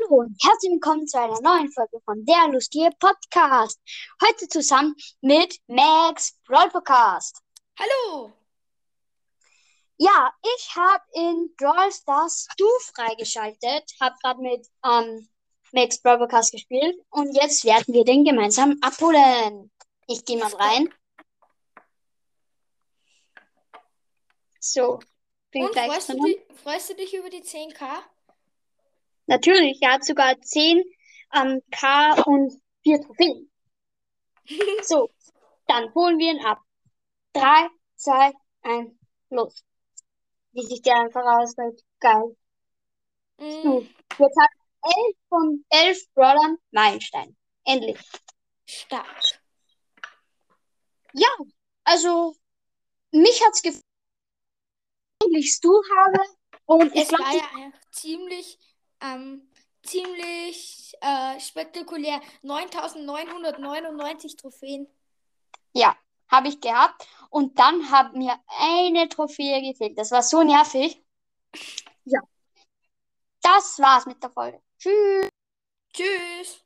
Hallo und herzlich willkommen zu einer neuen Folge von Der Lustige Podcast. Heute zusammen mit Max Brawl Podcast. Hallo! Ja, ich habe in Brawl Stars Du freigeschaltet, habe gerade mit ähm, Max Brawl Podcast gespielt und jetzt werden wir den gemeinsam abholen. Ich gehe mal rein. So, bin Und gleich freust du, dich, freust du dich über die 10k? Natürlich, er hat sogar 10 ähm, K und 4 Trophäen. So, dann holen wir ihn ab. 3, 2, 1, los. Wie sich der einfach ausgeht. Geil. So, Mm, jetzt hat 11 von 11 Brawlern Meilenstein. Endlich. stark. Ja, also, mich hat's gefallen, endlich Stu habe. Und ich Es war ja einfach ziemlich, ähm, ziemlich äh, spektakulär. 9999 Trophäen. ja, habe ich gehabt. Und dann hat mir eine Trophäe gefehlt. Das war so nervig. Ja. Das war's mit der Folge. Tschüss. Tschüss!